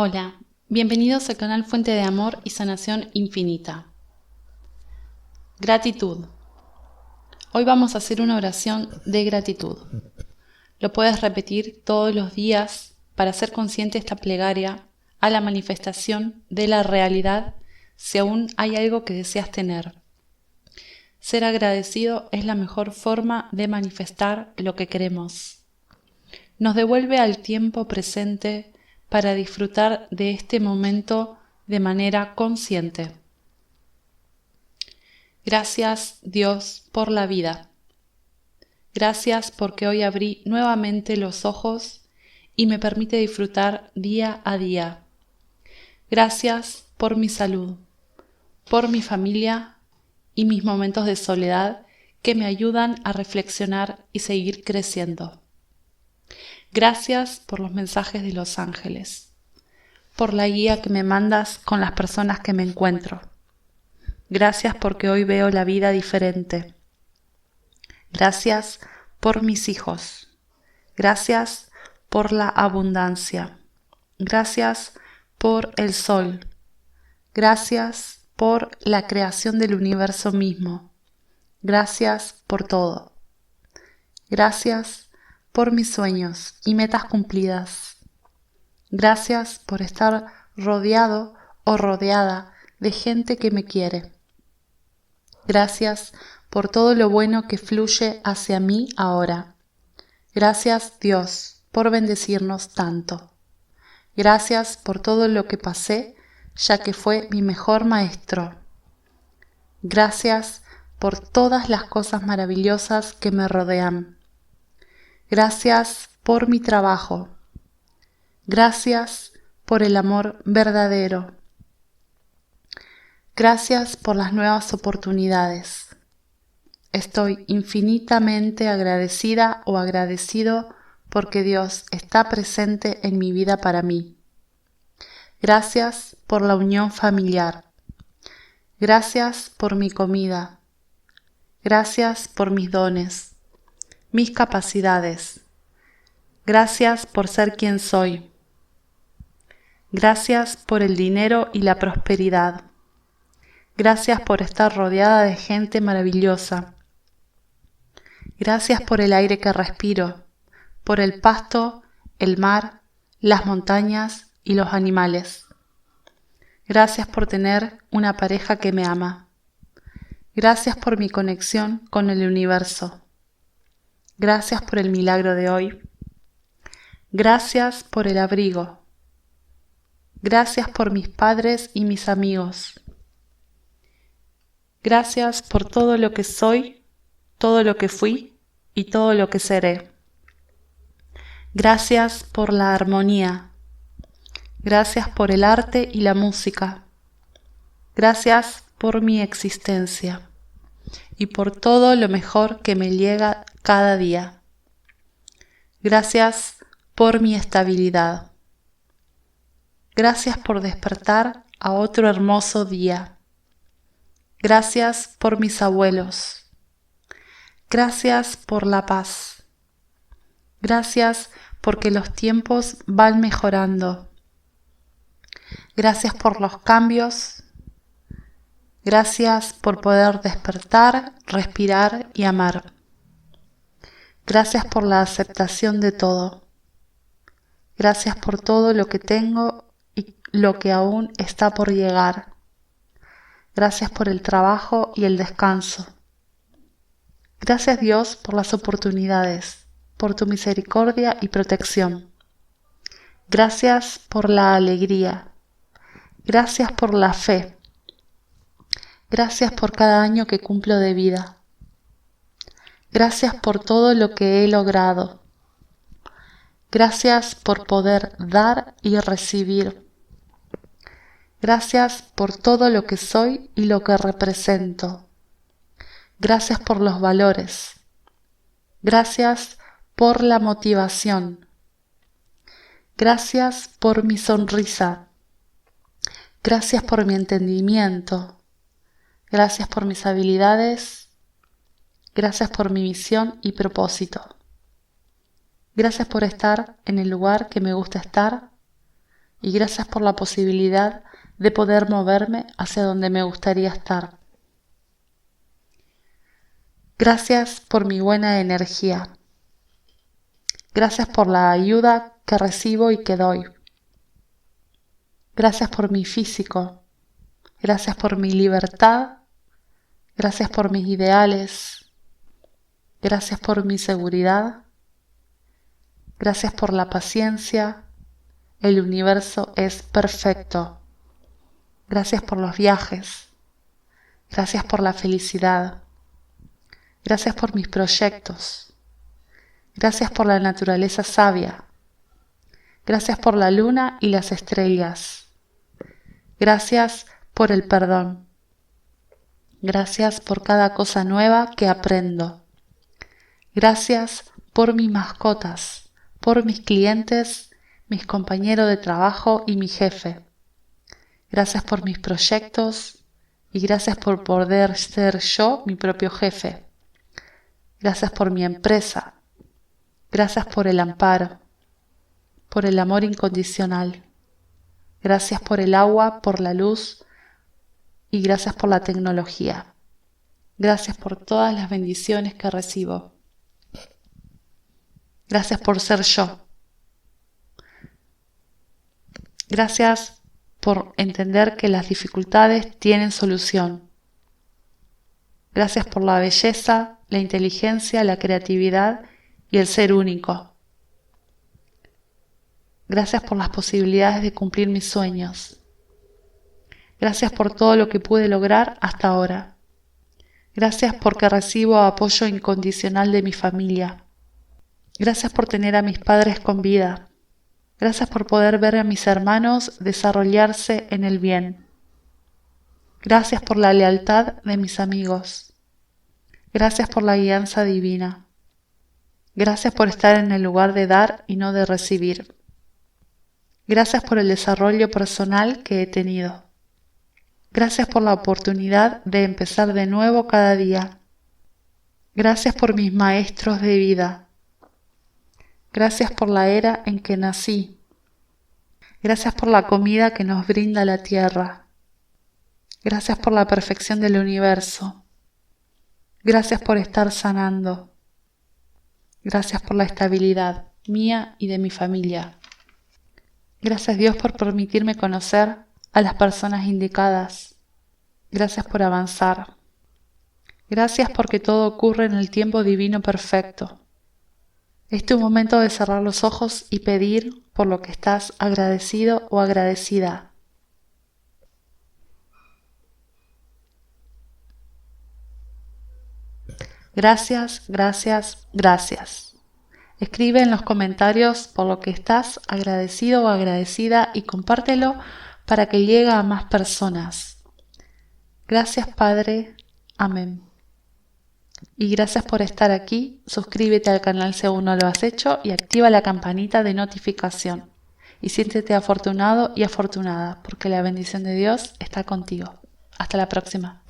Hola, bienvenidos al canal Fuente de Amor y Sanación Infinita. Gratitud. Hoy vamos a hacer una oración de gratitud. Lo puedes repetir todos los días para ser consciente esta plegaria a la manifestación de la realidad si aún hay algo que deseas tener. Ser agradecido es la mejor forma de manifestar lo que queremos. Nos devuelve al tiempo presente para disfrutar de este momento de manera consciente. Gracias Dios por la vida. Gracias porque hoy abrí nuevamente los ojos y me permite disfrutar día a día. Gracias por mi salud, por mi familia y mis momentos de soledad que me ayudan a reflexionar y seguir creciendo. Gracias por los mensajes de los ángeles, por la guía que me mandas con las personas que me encuentro. Gracias porque hoy veo la vida diferente. Gracias por mis hijos. Gracias por la abundancia. Gracias por el sol. Gracias por la creación del universo mismo. Gracias por todo. Gracias por mis sueños y metas cumplidas. Gracias por estar rodeado o rodeada de gente que me quiere. Gracias por todo lo bueno que fluye hacia mí ahora. Gracias Dios por bendecirnos tanto. Gracias por todo lo que pasé, ya que fue mi mejor maestro. Gracias por todas las cosas maravillosas que me rodean. Gracias por mi trabajo. Gracias por el amor verdadero. Gracias por las nuevas oportunidades. Estoy infinitamente agradecida o agradecido porque Dios está presente en mi vida para mí. Gracias por la unión familiar. Gracias por mi comida. Gracias por mis dones mis capacidades. Gracias por ser quien soy. Gracias por el dinero y la prosperidad. Gracias por estar rodeada de gente maravillosa. Gracias por el aire que respiro, por el pasto, el mar, las montañas y los animales. Gracias por tener una pareja que me ama. Gracias por mi conexión con el universo. Gracias por el milagro de hoy. Gracias por el abrigo. Gracias por mis padres y mis amigos. Gracias por todo lo que soy, todo lo que fui y todo lo que seré. Gracias por la armonía. Gracias por el arte y la música. Gracias por mi existencia y por todo lo mejor que me llega cada día. Gracias por mi estabilidad. Gracias por despertar a otro hermoso día. Gracias por mis abuelos. Gracias por la paz. Gracias porque los tiempos van mejorando. Gracias por los cambios Gracias por poder despertar, respirar y amar. Gracias por la aceptación de todo. Gracias por todo lo que tengo y lo que aún está por llegar. Gracias por el trabajo y el descanso. Gracias Dios por las oportunidades, por tu misericordia y protección. Gracias por la alegría. Gracias por la fe. Gracias por cada año que cumplo de vida. Gracias por todo lo que he logrado. Gracias por poder dar y recibir. Gracias por todo lo que soy y lo que represento. Gracias por los valores. Gracias por la motivación. Gracias por mi sonrisa. Gracias por mi entendimiento. Gracias por mis habilidades. Gracias por mi misión y propósito. Gracias por estar en el lugar que me gusta estar. y gracias por la posibilidad de poder moverme hacia donde me gustaría estar. Gracias por mi buena energía. Gracias por la ayuda que recibo y que doy. Gracias por mi físico. Gracias por mi libertad. Gracias por mis ideales. Gracias por mi seguridad. Gracias por la paciencia. El universo es perfecto. Gracias por los viajes. Gracias por la felicidad. Gracias por mis proyectos. Gracias por la naturaleza sabia. Gracias por la luna y las estrellas. Gracias por el perdón. Gracias por cada cosa nueva que aprendo. Gracias por mis mascotas, por mis clientes, mis compañeros de trabajo y mi jefe. Gracias por mis proyectos y gracias por poder ser yo mi propio jefe. Gracias por mi empresa. Gracias por el amparo, por el amor incondicional. Gracias por el agua, por la luz y gracias por la tecnología. Gracias por todas las bendiciones que recibo. Gracias por ser yo. Gracias por entender que las dificultades tienen solución. Gracias por la belleza, la inteligencia, la creatividad y el ser único. Gracias por las posibilidades de cumplir mis sueños. Gracias por todo lo que pude lograr hasta ahora. Gracias porque recibo apoyo incondicional de mi familia. Gracias por tener a mis padres con vida. Gracias por poder ver a mis hermanos desarrollarse en el bien. Gracias por la lealtad de mis amigos. Gracias por la guianza divina. Gracias por estar en el lugar de dar y no de recibir. Gracias por el desarrollo personal que he tenido. Gracias por la oportunidad de empezar de nuevo cada día. Gracias por mis maestros de vida. Gracias por la era en que nací. Gracias por la comida que nos brinda la tierra. Gracias por la perfección del universo. Gracias por estar sanando. Gracias por la estabilidad mía y de mi familia. Gracias Dios por permitirme conocer a las personas indicadas. Gracias por avanzar. Gracias porque todo ocurre en el tiempo divino perfecto. Es tu momento de cerrar los ojos y pedir por lo que estás agradecido o agradecida. Gracias, gracias, gracias. Escribe en los comentarios por lo que estás agradecido o agradecida y compártelo para que llegue a más personas. Gracias Padre. Amén. Y gracias por estar aquí. Suscríbete al canal si aún no lo has hecho y activa la campanita de notificación. Y siéntete afortunado y afortunada porque la bendición de Dios está contigo. Hasta la próxima.